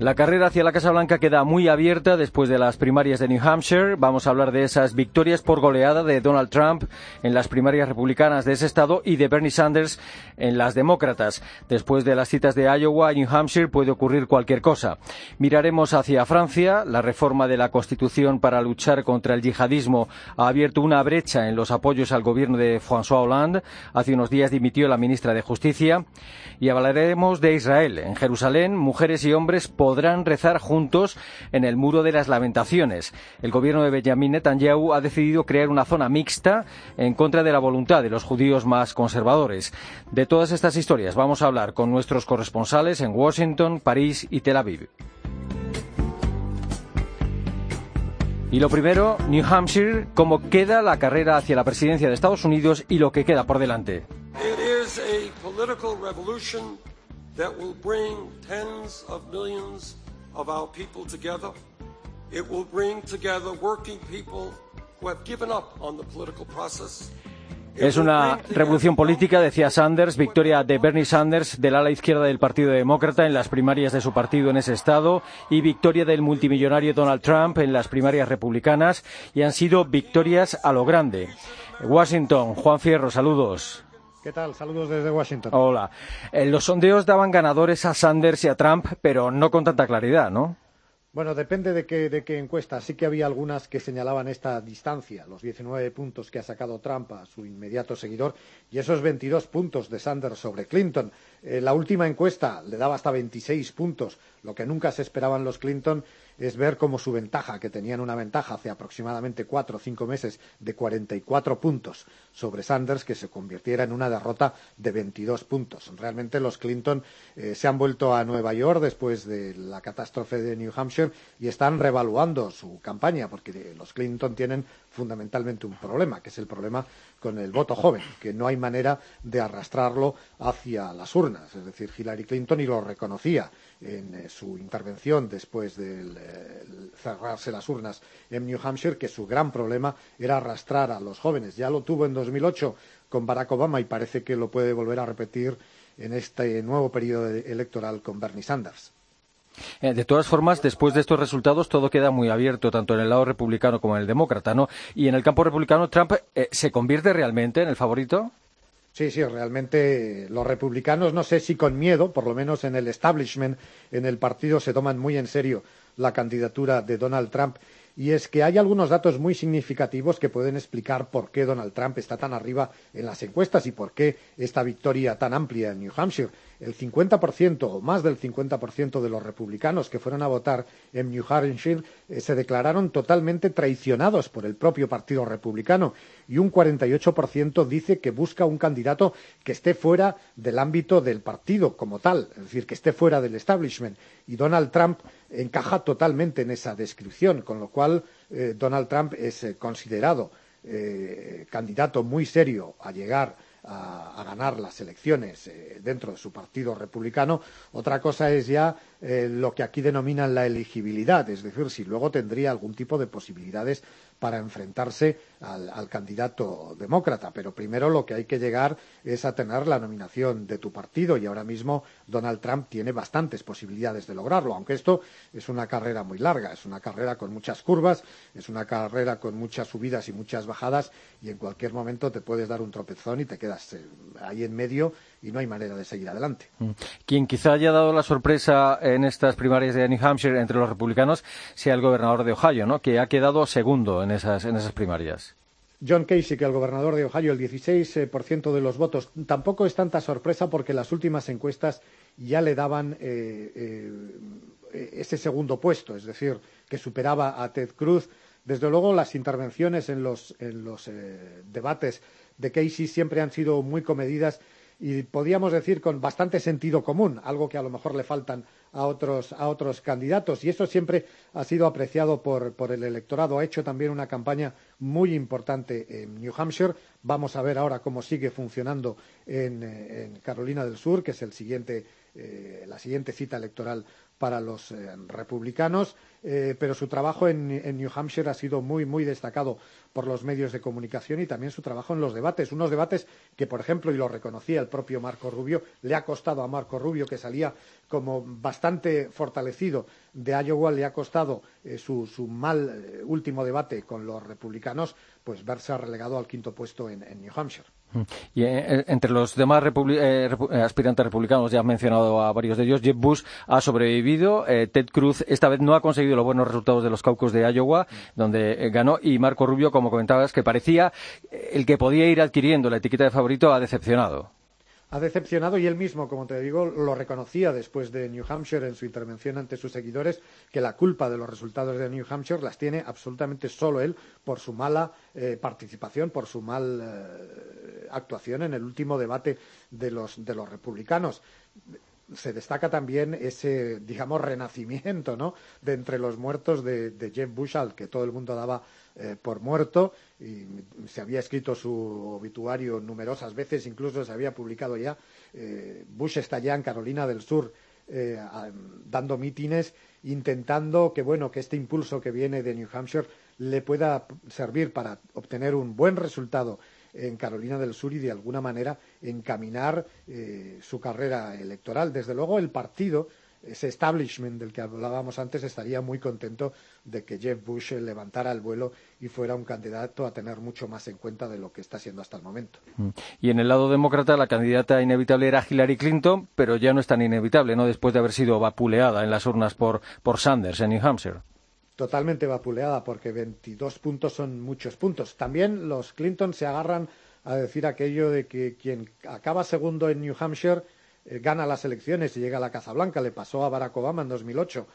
La carrera hacia la Casa Blanca queda muy abierta después de las primarias de New Hampshire. Vamos a hablar de esas victorias por goleada de Donald Trump en las primarias republicanas de ese estado y de Bernie Sanders en las demócratas. Después de las citas de Iowa y New Hampshire puede ocurrir cualquier cosa. Miraremos hacia Francia. La reforma de la Constitución para luchar contra el yihadismo ha abierto una brecha en los apoyos al gobierno de François Hollande. Hace unos días dimitió la ministra de Justicia. Y hablaremos de Israel. En Jerusalén, mujeres y hombres podrán rezar juntos en el Muro de las Lamentaciones. El gobierno de Benjamin Netanyahu ha decidido crear una zona mixta en contra de la voluntad de los judíos más conservadores. De todas estas historias vamos a hablar con nuestros corresponsales en Washington, París y Tel Aviv. Y lo primero, New Hampshire, cómo queda la carrera hacia la presidencia de Estados Unidos y lo que queda por delante. That will bring tens of millions of our people together. It will bring together working people who have given up on the political process. Es una revolución política, decía Sanders, victoria de Bernie Sanders del ala izquierda del Partido Demócrata en las primarias de su partido en ese estado y victoria del multimillonario Donald Trump en las primarias republicanas y han sido victorias a lo grande. Washington, Juan Fierro, saludos. ¿Qué tal? Saludos desde Washington. Hola. Eh, los sondeos daban ganadores a Sanders y a Trump, pero no con tanta claridad, ¿no? Bueno, depende de qué, de qué encuesta. Sí que había algunas que señalaban esta distancia, los 19 puntos que ha sacado Trump a su inmediato seguidor y esos 22 puntos de Sanders sobre Clinton. Eh, la última encuesta le daba hasta 26 puntos, lo que nunca se esperaban los Clinton es ver cómo su ventaja, que tenían una ventaja hace aproximadamente cuatro o cinco meses de 44 puntos sobre Sanders, que se convirtiera en una derrota de 22 puntos. Realmente los Clinton eh, se han vuelto a Nueva York después de la catástrofe de New Hampshire y están revaluando su campaña, porque los Clinton tienen fundamentalmente un problema, que es el problema con el voto joven, que no hay manera de arrastrarlo hacia las urnas. Es decir, Hillary Clinton, y lo reconocía en eh, su intervención después de eh, cerrarse las urnas en New Hampshire, que su gran problema era arrastrar a los jóvenes. Ya lo tuvo en 2008 con Barack Obama y parece que lo puede volver a repetir en este nuevo periodo electoral con Bernie Sanders. Eh, de todas formas, después de estos resultados, todo queda muy abierto, tanto en el lado republicano como en el demócrata, ¿no? Y en el campo republicano, ¿Trump se convierte realmente en el favorito? Sí, sí, realmente los republicanos, no sé si con miedo, por lo menos en el establishment, en el partido, se toman muy en serio la candidatura de Donald Trump y es que hay algunos datos muy significativos que pueden explicar por qué Donald Trump está tan arriba en las encuestas y por qué esta victoria tan amplia en New Hampshire. El 50% o más del 50% de los republicanos que fueron a votar en New Hampshire eh, se declararon totalmente traicionados por el propio Partido Republicano y un 48% dice que busca un candidato que esté fuera del ámbito del partido como tal, es decir, que esté fuera del establishment. Y Donald Trump encaja totalmente en esa descripción, con lo cual eh, Donald Trump es eh, considerado eh, candidato muy serio a llegar a, ganar las elecciones dentro de su partido republicano. Otra cosa es ya lo que aquí denominan la elegibilidad, es decir, si luego tendría algún tipo de posibilidades para enfrentarse al, candidato demócrata. Pero primero lo que hay que llegar es a tener la nominación de tu partido y ahora mismo Donald Trump tiene bastantes posibilidades de lograrlo, aunque esto es una carrera muy larga, es una carrera con muchas curvas, es una carrera con muchas subidas y muchas bajadas y en cualquier momento te puedes dar un tropezón y te quedas eh, ahí en medio y no hay manera de seguir adelante. Mm. Quien quizá haya dado la sorpresa en estas primarias de New Hampshire entre los republicanos sea el gobernador de Ohio, ¿no? que ha quedado segundo en esas, en esas primarias. John Casey, que el gobernador de Ohio, el 16% de los votos. Tampoco es tanta sorpresa porque las últimas encuestas ya le daban eh, eh, ese segundo puesto, es decir, que superaba a Ted Cruz. Desde luego, las intervenciones en los, eh, debates de Casey siempre han sido muy comedidas y podríamos decir con bastante sentido común, algo que a lo mejor le faltan a otros, a otros candidatos. Y eso siempre ha sido apreciado por, por, el electorado. Ha hecho también una campaña muy importante en New Hampshire. Vamos a ver ahora cómo sigue funcionando en, en Carolina del Sur, que es el siguiente eh, la siguiente cita electoral para los eh, republicanos, eh, pero su trabajo en, New Hampshire ha sido muy, muy destacado por los medios de comunicación y también su trabajo en los debates. Unos debates que, por ejemplo, y lo reconocía el propio Marco Rubio, le ha costado a Marco Rubio, que salía como bastante fortalecido de Iowa, le ha costado eh, su, mal último debate con los republicanos, pues verse relegado al quinto puesto en New Hampshire. Y eh, entre los demás eh, eh, aspirantes republicanos, ya han mencionado a varios de ellos, Jeb Bush ha sobrevivido, Ted Cruz esta vez no ha conseguido los buenos resultados de los caucus de Iowa, donde ganó, y Marco Rubio, como comentabas, que parecía el que podía ir adquiriendo la etiqueta de favorito, ha decepcionado ha decepcionado y él mismo, como te digo, lo reconocía después de New Hampshire en su intervención ante sus seguidores, que la culpa de los resultados de New Hampshire las tiene absolutamente solo él por su mala eh, participación, por su mala eh, actuación en el último debate de los, de los republicanos se destaca también ese, digamos, renacimiento, ¿no? De entre los muertos de, de Jeff Bush, al que todo el mundo daba eh, por muerto, y se había escrito su obituario numerosas veces, incluso se había publicado ya. Eh, Bush está ya en Carolina del Sur eh, dando mítines, intentando que, bueno, que este impulso que viene de New Hampshire le pueda servir para obtener un buen resultado en Carolina del Sur y de alguna manera encaminar su carrera electoral. Desde luego el partido, ese establishment del que hablábamos antes, estaría muy contento de que Jeff Bush levantara el vuelo y fuera un candidato a tener mucho más en cuenta de lo que está siendo hasta el momento. Mm. Y en el lado demócrata la candidata inevitable era Hillary Clinton, pero ya no es tan inevitable, ¿no? Después de haber sido vapuleada en las urnas por, por Sanders en New Hampshire totalmente vapuleada porque 22 puntos son muchos puntos. También los Clinton se agarran a decir aquello de que quien acaba segundo en New Hampshire gana las elecciones y llega a la Casa Blanca. Le pasó a Barack Obama en 2008,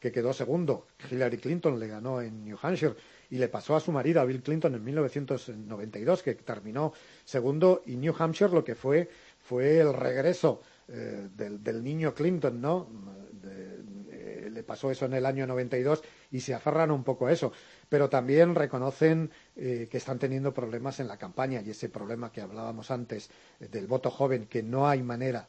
que quedó segundo. Hillary Clinton le ganó en New Hampshire y le pasó a su marido, a Bill Clinton, en 1992, que terminó segundo. Y New Hampshire lo que fue fue el regreso eh, del, del, niño Clinton, ¿no? le pasó eso en el año 92 y se aferran un poco a eso. Pero también reconocen eh, que están teniendo problemas en la campaña y ese problema que hablábamos antes eh, del voto joven, que no hay manera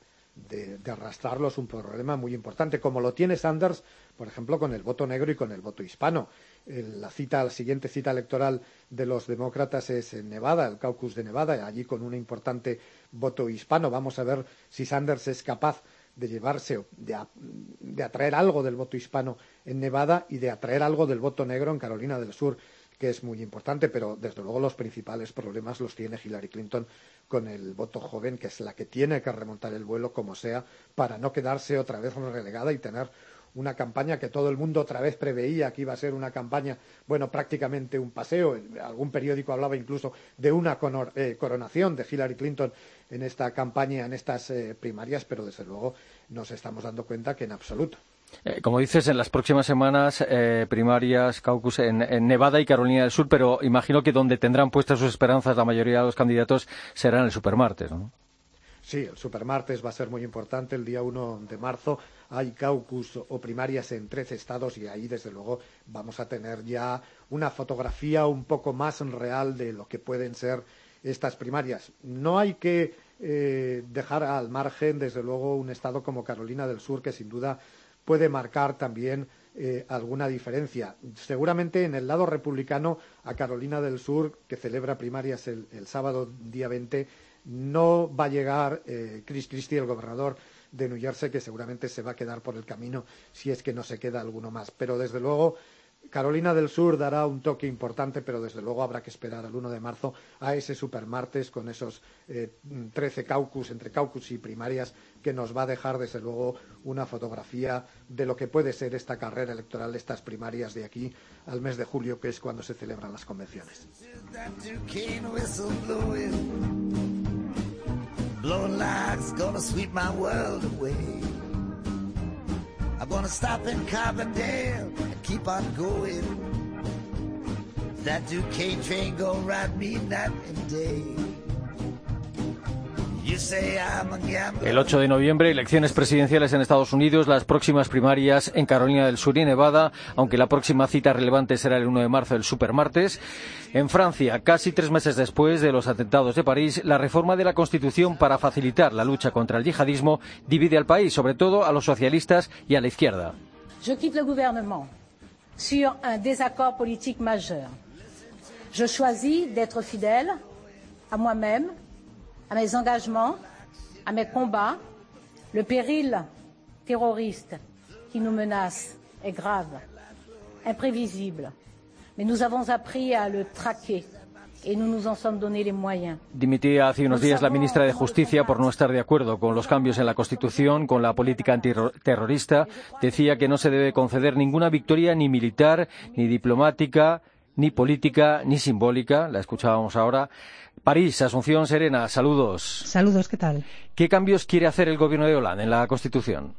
de, arrastrarlo, es un problema muy importante, como lo tiene Sanders, por ejemplo, con el voto negro y con el voto hispano. la cita, la siguiente cita electoral de los demócratas es en Nevada, el caucus de Nevada, allí con un importante voto hispano. Vamos a ver si Sanders es capaz de llevarse, de, de atraer algo del voto hispano en Nevada y de atraer algo del voto negro en Carolina del Sur, que es muy importante, pero desde luego los principales problemas los tiene Hillary Clinton con el voto joven, que es la que tiene que remontar el vuelo como sea, para no quedarse otra vez relegada y tener una campaña que todo el mundo otra vez preveía que iba a ser una campaña, bueno, prácticamente un paseo. Algún periódico hablaba incluso de una eh, coronación de Hillary Clinton en esta campaña, en estas eh, primarias, pero desde luego nos estamos dando cuenta que en absoluto. Eh, como dices, en las próximas semanas primarias, caucus en, Nevada y Carolina del Sur, pero imagino que donde tendrán puestas sus esperanzas la mayoría de los candidatos será en el supermartes, ¿no? Sí, el supermartes va a ser muy importante. El día 1 de marzo hay caucus o primarias en 13 estados y ahí, desde luego, vamos a tener ya una fotografía un poco más real de lo que pueden ser estas primarias. No hay que eh, dejar al margen, desde luego, un estado como Carolina del Sur, que sin duda puede marcar también eh, alguna diferencia. Seguramente en el lado republicano, a Carolina del Sur, que celebra primarias el, sábado día 20, no va a llegar eh, Chris Christie, el gobernador de New Jersey, que seguramente se va a quedar por el camino si es que no se queda alguno más. Pero desde luego Carolina del Sur dará un toque importante, pero desde luego habrá que esperar al 1 de marzo a ese supermartes con esos eh, trece 13 caucus, entre caucus y primarias, que nos va a dejar desde luego una fotografía de lo que puede ser esta carrera electoral, estas primarias de aquí al mes de julio, que es cuando se celebran las convenciones. Keep on going. That Duquesne train ride me night and day. El 8 de noviembre, elecciones presidenciales en Estados Unidos, las próximas primarias en Carolina del Sur y Nevada, aunque la próxima cita relevante será el 1 de marzo, el supermartes. En Francia, casi tres meses después de los atentados de París, la reforma de la Constitución para facilitar la lucha contra el yihadismo divide al país, sobre todo a los socialistas y a la izquierda. Je quitte le gouvernement sur un désaccord politique majeur. Je choisis d'être fidèle à moi-même, à mes engagements, à mes combats. Le péril terroriste qui nous menace est grave, imprévisible, mais nous avons appris à le traquer y no nos en sommes donné les moyens. Dimitía hace unos días la ministra de Justicia por no estar de acuerdo con los cambios en la Constitución, con la política antiterrorista. Decía que no se debe conceder ninguna victoria ni militar, ni diplomática, ni política, ni simbólica. La escuchábamos ahora. París, Asunción Serena, saludos. Saludos, ¿qué tal? ¿Qué cambios quiere hacer el gobierno de Hollande en la Constitución?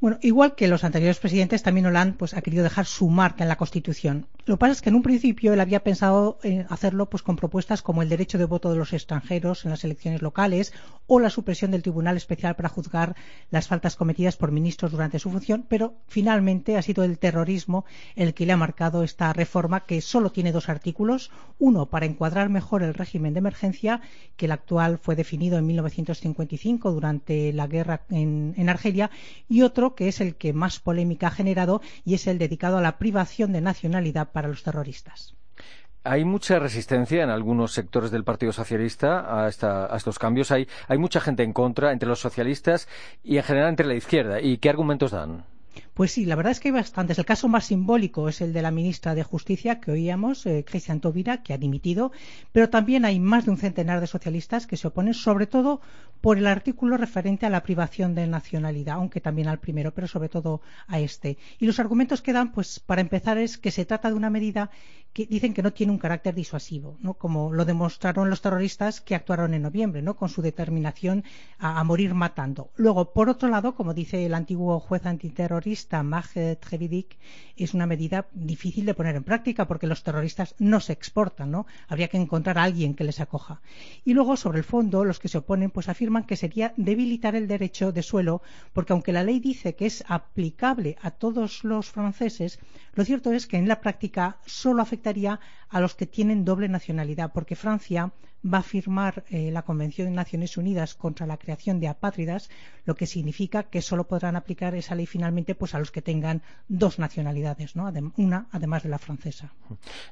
Bueno, igual que los anteriores presidentes, también Hollande pues, ha querido dejar su marca en la Constitución. Lo que pasa es que en un principio él había pensado en hacerlo pues, con propuestas como el derecho de voto de los extranjeros en las elecciones locales o la supresión del Tribunal Especial para juzgar las faltas cometidas por ministros durante su función, pero finalmente ha sido el terrorismo el que le ha marcado esta reforma que solo tiene dos artículos. Uno, para encuadrar mejor el régimen de emergencia, que el actual fue definido en 1955 durante la guerra en Argelia, y otro que es el que más polémica ha generado y es el dedicado a la privación de nacionalidad para los terroristas. Hay mucha resistencia en algunos sectores del Partido Socialista a, estos cambios. Hay, mucha gente en contra entre los socialistas y en general entre la izquierda. ¿Y qué argumentos dan? Pues sí, la verdad es que hay bastantes. El caso más simbólico es el de la ministra de Justicia que oíamos, eh, Cristian Tovira, que ha dimitido, pero también hay más de un centenar de socialistas que se oponen, sobre todo por el artículo referente a la privación de nacionalidad, aunque también al primero, pero sobre todo a este. Y los argumentos que dan, pues para empezar, es que se trata de una medida que dicen que no tiene un carácter disuasivo, ¿no? como lo demostraron los terroristas que actuaron en noviembre, ¿no? con su determinación a, a morir matando. Luego, por otro lado, como dice el antiguo juez antiterrorista Majed Trevidic, es una medida difícil de poner en práctica porque los terroristas no se exportan, ¿no? Habría que encontrar a alguien que les acoja. Y luego, sobre el fondo, los que se oponen pues afirman que sería debilitar el derecho de suelo porque aunque la ley dice que es aplicable a todos los franceses, lo cierto es que en la práctica solo afecta afectaría a los que tienen doble nacionalidad, porque Francia va a firmar eh, la Convención de Naciones Unidas contra la creación de apátridas, lo que significa que solo podrán aplicar esa ley finalmente pues a los que tengan dos nacionalidades, ¿no? una además de la francesa.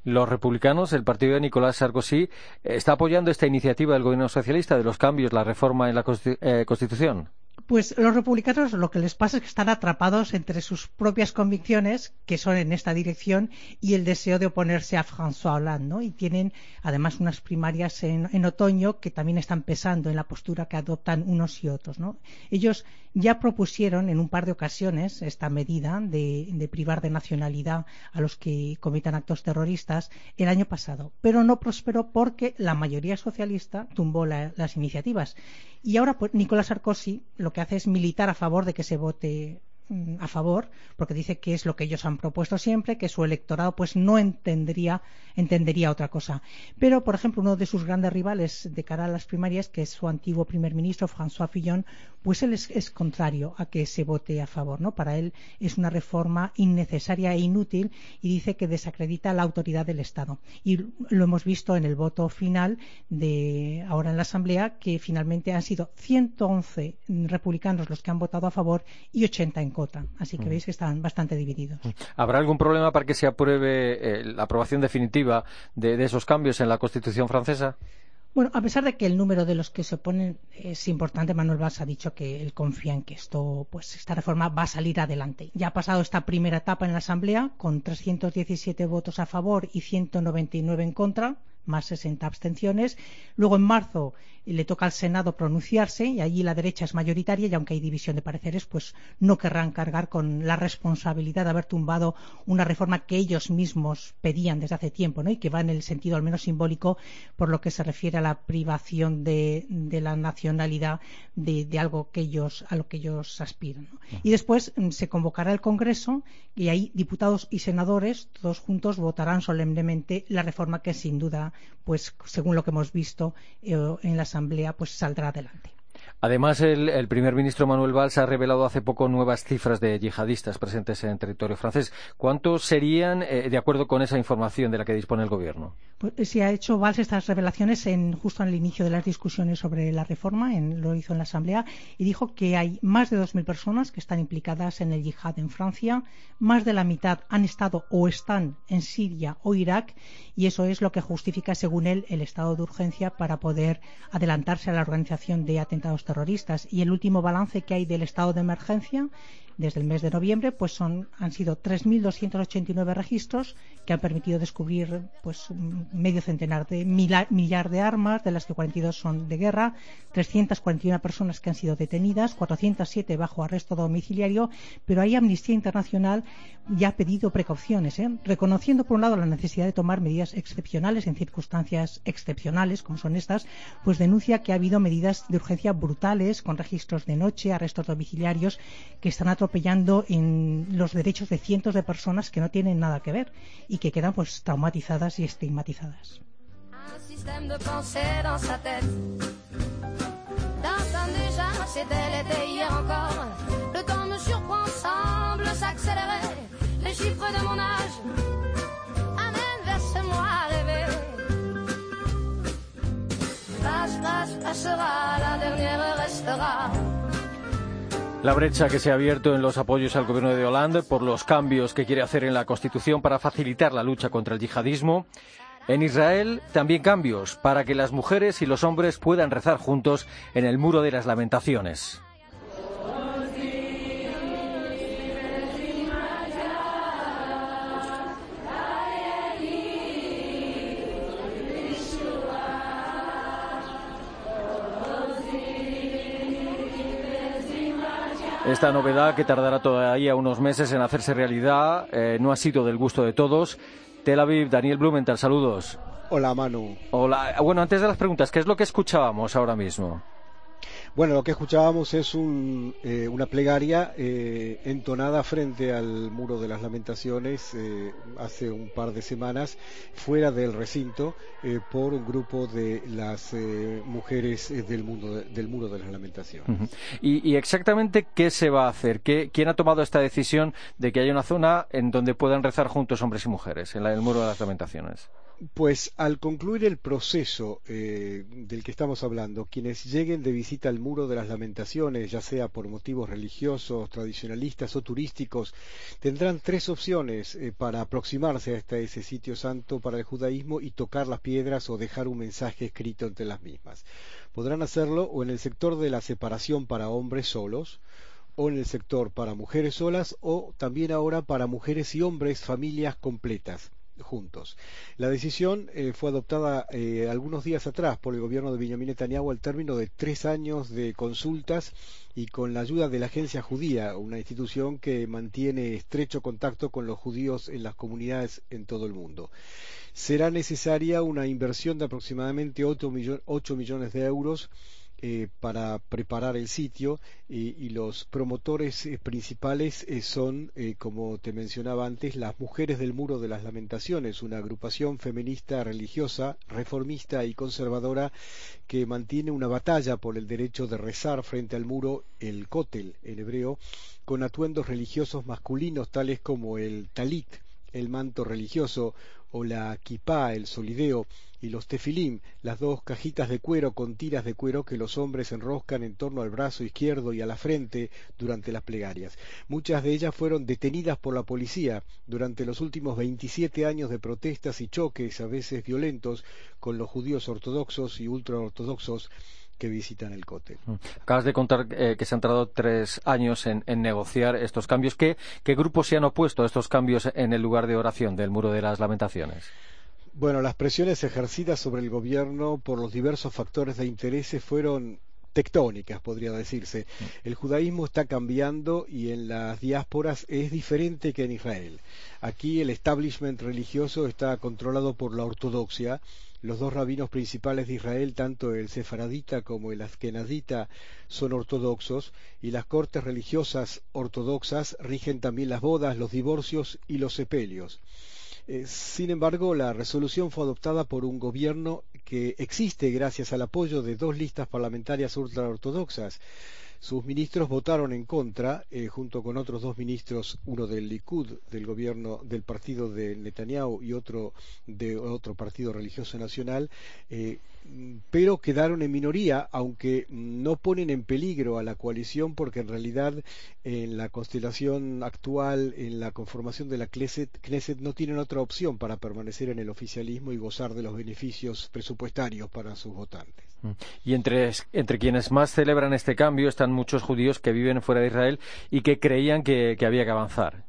Los republicanos, el partido de Nicolás Sarkozy, está apoyando esta iniciativa del gobierno socialista de los cambios, la reforma en la eh, Constitución. Pues los republicanos lo que les pasa es que están atrapados entre sus propias convicciones, que son en esta dirección, y el deseo de oponerse a François Hollande, ¿no? Y tienen además unas primarias en, otoño que también están pesando en la postura que adoptan unos y otros, ¿no? Ellos ya propusieron en un par de ocasiones esta medida de, privar de nacionalidad a los que cometan actos terroristas el año pasado, pero no prosperó porque la mayoría socialista tumbó las iniciativas. Y ahora pues, Nicolás Sarkozy lo que hace es militar a favor de que se vote a favor, porque dice que es lo que ellos han propuesto siempre, que su electorado pues no entendería, entendería otra cosa. Pero, por ejemplo, uno de sus grandes rivales de cara a las primarias, que es su antiguo primer ministro, François Fillon, pues él es, contrario a que se vote a favor, ¿no? Para él es una reforma innecesaria e inútil y dice que desacredita la autoridad del Estado. Y lo hemos visto en el voto final de ahora en la Asamblea, que finalmente han sido 111 republicanos los que han votado a favor y 80 en Así que veis que están bastante divididos. ¿Habrá algún problema para que se apruebe eh, la aprobación definitiva de, esos cambios en la Constitución francesa? Bueno, a pesar de que el número de los que se oponen es importante, Manuel Valls ha dicho que él confía en que esto, pues esta reforma va a salir adelante. Ya ha pasado esta primera etapa en la Asamblea con 317 votos a favor y 199 en contra más 60 abstenciones. Luego, en marzo, le toca al Senado pronunciarse y allí la derecha es mayoritaria y aunque hay división de pareceres, pues no querrán cargar con la responsabilidad de haber tumbado una reforma que ellos mismos pedían desde hace tiempo ¿no? y que va en el sentido al menos simbólico por lo que se refiere a la privación de, la nacionalidad de, algo que ellos, a lo que ellos aspiran. Y después mm, se convocará el Congreso y ahí diputados y senadores, todos juntos, votarán solemnemente la reforma que sin duda, pues según lo que hemos visto eh, en las Asamblea pues saldrá adelante. Además, el, primer ministro Manuel Valls ha revelado hace poco nuevas cifras de yihadistas presentes en territorio francés. ¿Cuántos serían, eh, de acuerdo con esa información de la que dispone el gobierno? Pues, eh, se ha hecho Valls estas revelaciones en, justo en el inicio de las discusiones sobre la reforma, en, lo hizo en la Asamblea, y dijo que hay más de 2.000 personas que están implicadas en el yihad en Francia, más de la mitad han estado o están en Siria o Irak, y eso es lo que justifica, según él, el estado de urgencia para poder adelantarse a la organización de atentados terroristas. Y el último balance que hay del estado de emergencia desde el mes de noviembre pues son, han sido 3.289 registros que han permitido descubrir pues medio centenar de millar de armas, de las que 42 son de guerra, 341 personas que han sido detenidas, 407 bajo arresto domiciliario, pero ahí Amnistía Internacional ya ha pedido precauciones, ¿eh? reconociendo por un lado la necesidad de tomar medidas excepcionales en circunstancias excepcionales como son estas, pues denuncia que ha habido medidas de urgencia brutales con registros de noche, arrestos domiciliarios que están atropellando en los derechos de cientos de personas que no tienen nada que ver y que quedan pues traumatizadas y estigmatizadas. La brecha que se ha abierto en los apoyos al gobierno de Hollande por los cambios que quiere hacer en la Constitución para facilitar la lucha contra el yihadismo. En Israel también cambios para que las mujeres y los hombres puedan rezar juntos en el muro de las lamentaciones. Esta novedad, que tardará todavía unos meses en hacerse realidad, eh, no ha sido del gusto de todos. Tel Aviv, Daniel Blumenthal, saludos. Hola, Manu. Hola. Bueno, antes de las preguntas, ¿qué es lo que escuchábamos ahora mismo? Bueno, lo que escuchábamos es eh, una plegaria eh, entonada frente al muro de las lamentaciones eh, hace un par de semanas, fuera del recinto, por un grupo de las mujeres del, mundo, del muro de las lamentaciones. ¿Y, exactamente qué se va a hacer? ¿Quién ha tomado esta decisión de que haya una zona en donde puedan rezar juntos hombres y mujeres, en el muro de las lamentaciones? Pues al concluir el proceso eh, del que estamos hablando, quienes lleguen de visita al Muro de las Lamentaciones, ya sea por motivos religiosos, tradicionalistas o turísticos, tendrán tres opciones eh, para aproximarse a ese sitio santo para el judaísmo y tocar las piedras o dejar un mensaje escrito entre las mismas. Podrán hacerlo o en el sector de la separación para hombres solos, o en el sector para mujeres solas, o también ahora para mujeres y hombres, familias completas juntos. La decisión eh, fue adoptada eh, algunos días atrás por el gobierno de Benjamin Netanyahu al término de tres años de consultas y con la ayuda de la Agencia Judía, una institución que mantiene estrecho contacto con los judíos en las comunidades en todo el mundo. Será necesaria una inversión de aproximadamente 8 millones de euros eh, para preparar el sitio y los promotores eh, principales eh, son, como te mencionaba antes, las Mujeres del Muro de las Lamentaciones, una agrupación feminista religiosa, reformista y conservadora que mantiene una batalla por el derecho de rezar frente al muro, el kotel en hebreo, con atuendos religiosos masculinos tales como el talit, el manto religioso, o la kipá, el solideo, y los tefilim, las dos cajitas de cuero con tiras de cuero que los hombres enroscan en torno al brazo izquierdo y a la frente durante las plegarias. Muchas de ellas fueron detenidas por la policía durante los últimos 27 años de protestas y choques, a veces violentos, con los judíos ortodoxos y ultraortodoxos que visitan el COTE. Mm. Acabas de contar eh, que se han tardado tres años en, negociar estos cambios. ¿Qué, grupos se han opuesto a estos cambios en el lugar de oración del Muro de las Lamentaciones? Bueno, las presiones ejercidas sobre el gobierno por los diversos factores de intereses fueron tectónicas, podría decirse. Mm. El judaísmo está cambiando y en las diásporas es diferente que en Israel. Aquí el establishment religioso está controlado por la ortodoxia los dos rabinos principales de Israel, tanto el sefaradita como el azkenadita, son ortodoxos y las cortes religiosas ortodoxas rigen también las bodas, los divorcios y los sepelios. Eh, sin embargo, la resolución fue adoptada por un gobierno que existe gracias al apoyo de dos listas parlamentarias ultraortodoxas. Sus ministros votaron en contra, eh, junto con otros dos ministros, uno del Likud, del gobierno del partido de Netanyahu y otro de otro partido religioso nacional, eh, pero quedaron en minoría, aunque no ponen en peligro a la coalición, porque en realidad en la constelación actual, en la conformación de la Knesset, no tienen otra opción para permanecer en el oficialismo y gozar de los beneficios presupuestarios para sus votantes. Mm. Y entre, entre quienes más celebran este cambio están muchos judíos que viven fuera de Israel y que creían que había que avanzar.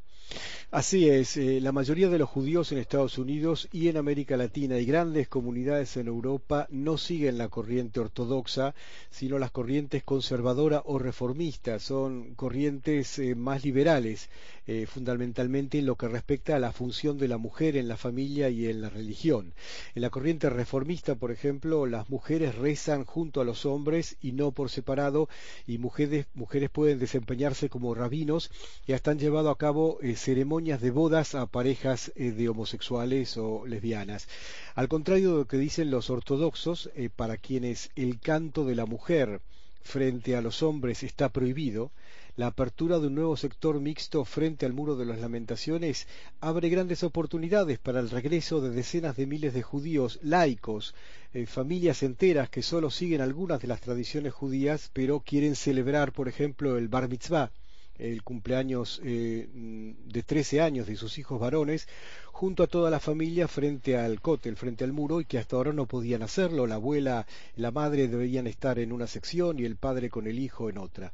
Así es, eh, la mayoría de los judíos en Estados Unidos y en América Latina y grandes comunidades en Europa no siguen la corriente ortodoxa, sino las corrientes conservadora o reformistas, son corrientes eh, más liberales, eh, fundamentalmente en lo que respecta a la función de la mujer en la familia y en la religión. En la corriente reformista, por ejemplo, las mujeres rezan junto a los hombres y no por separado, y mujeres, mujeres pueden desempeñarse como rabinos y hasta han llevado a cabo ceremonias de bodas a parejas eh, de homosexuales o lesbianas. Al contrario de lo que dicen los ortodoxos, eh, para quienes el canto de la mujer frente a los hombres está prohibido, la apertura de un nuevo sector mixto frente al muro de las lamentaciones abre grandes oportunidades para el regreso de decenas de miles de judíos laicos, eh, familias enteras que solo siguen algunas de las tradiciones judías, pero quieren celebrar, por ejemplo, el bar mitzvah el cumpleaños eh, de 13 años de sus hijos varones, junto a toda la familia frente al cótel, frente al muro, y que hasta ahora no podían hacerlo. La abuela, la madre deberían estar en una sección y el padre con el hijo en otra.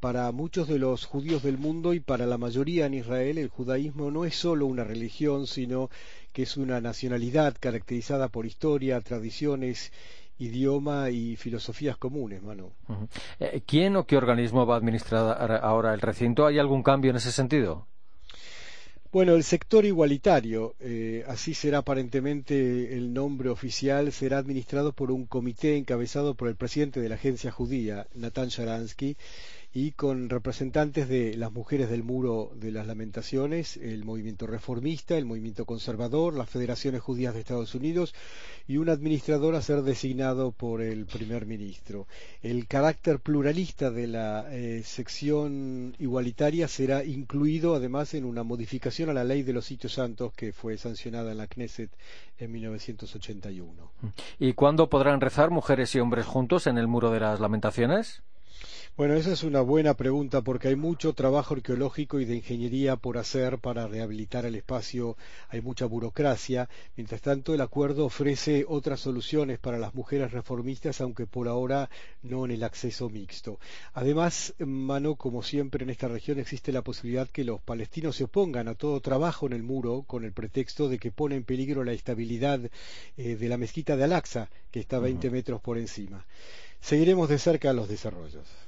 Para muchos de los judíos del mundo y para la mayoría en Israel, el judaísmo no es solo una religión, sino que es una nacionalidad caracterizada por historia, tradiciones idioma y filosofías comunes, mano. Eh, ¿Quién o qué organismo va a administrar ahora el recinto? ¿Hay algún cambio en ese sentido? Bueno, el sector igualitario, eh, así será aparentemente el nombre oficial, será administrado por un comité encabezado por el presidente de la agencia judía, Natan Sharansky, y con representantes de las mujeres del Muro de las Lamentaciones, el movimiento reformista, el movimiento conservador, las federaciones judías de Estados Unidos y un administrador a ser designado por el primer ministro. El carácter pluralista de la eh, sección igualitaria será incluido además en una modificación a la ley de los sitios santos que fue sancionada en la Knesset en 1981. ¿Y cuándo podrán rezar mujeres y hombres juntos en el Muro de las Lamentaciones? Bueno, esa es una buena pregunta porque hay mucho trabajo arqueológico y de ingeniería por hacer para rehabilitar el espacio, hay mucha burocracia. Mientras tanto, el acuerdo ofrece otras soluciones para las mujeres reformistas, aunque por ahora no en el acceso mixto. Además, mano, como siempre en esta región existe la posibilidad que los palestinos se opongan a todo trabajo en el muro con el pretexto de que pone en peligro la estabilidad eh, de la mezquita de Al-Aqsa, que está 20 metros por encima. Seguiremos de cerca los desarrollos.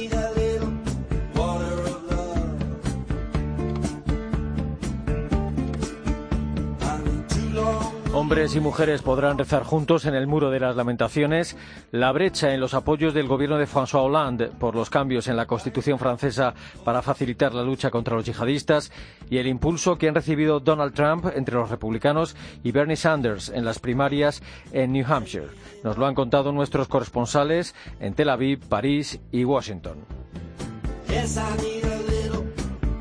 Hombres y mujeres podrán rezar juntos en el muro de las lamentaciones. La brecha en los apoyos del gobierno de François Hollande por los cambios en la Constitución francesa para facilitar la lucha contra los yihadistas y el impulso que han recibido Donald Trump entre los republicanos y Bernie Sanders en las primarias en New Hampshire. Nos lo han contado nuestros corresponsales en Tel Aviv, París y Washington.